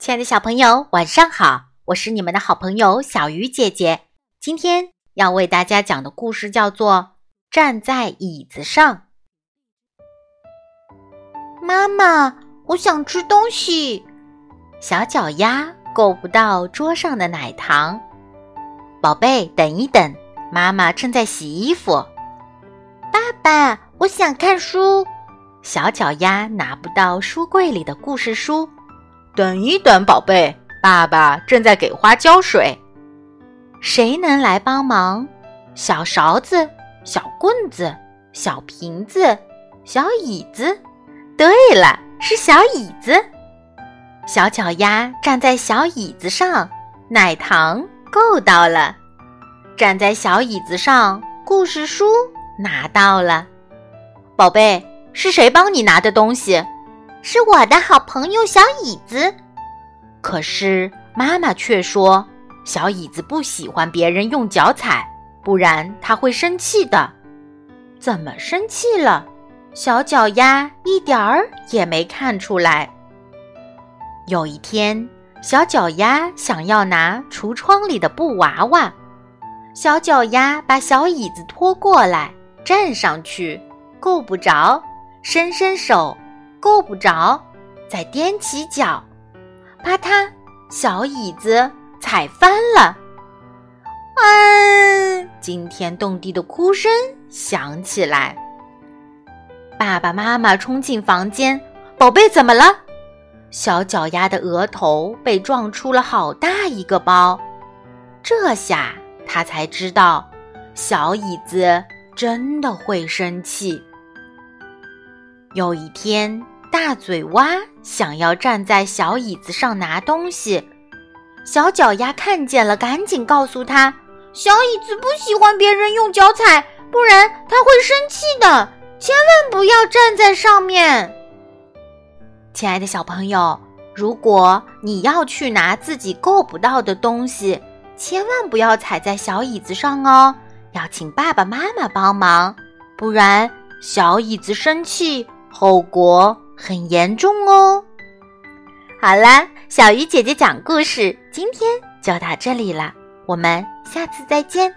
亲爱的小朋友，晚上好！我是你们的好朋友小鱼姐姐。今天要为大家讲的故事叫做《站在椅子上》。妈妈，我想吃东西。小脚丫够不到桌上的奶糖。宝贝，等一等，妈妈正在洗衣服。爸爸，我想看书。小脚丫拿不到书柜里的故事书。等一等，宝贝，爸爸正在给花浇水。谁能来帮忙？小勺子、小棍子、小瓶子、小椅子。对了，是小椅子。小脚丫站在小椅子上，奶糖够到了。站在小椅子上，故事书拿到了。宝贝，是谁帮你拿的东西？是我的好朋友小椅子，可是妈妈却说小椅子不喜欢别人用脚踩，不然他会生气的。怎么生气了？小脚丫一点儿也没看出来。有一天，小脚丫想要拿橱窗里的布娃娃，小脚丫把小椅子拖过来，站上去够不着，伸伸手。够不着，再踮起脚，啪嗒，小椅子踩翻了。啊！惊天动地的哭声响起来。爸爸妈妈冲进房间，宝贝怎么了？小脚丫的额头被撞出了好大一个包。这下他才知道，小椅子真的会生气。有一天。大嘴蛙想要站在小椅子上拿东西，小脚丫看见了，赶紧告诉他：“小椅子不喜欢别人用脚踩，不然他会生气的。千万不要站在上面。”亲爱的小朋友，如果你要去拿自己够不到的东西，千万不要踩在小椅子上哦，要请爸爸妈妈帮忙，不然小椅子生气，后果。很严重哦！好啦，小鱼姐姐讲故事，今天就到这里了，我们下次再见。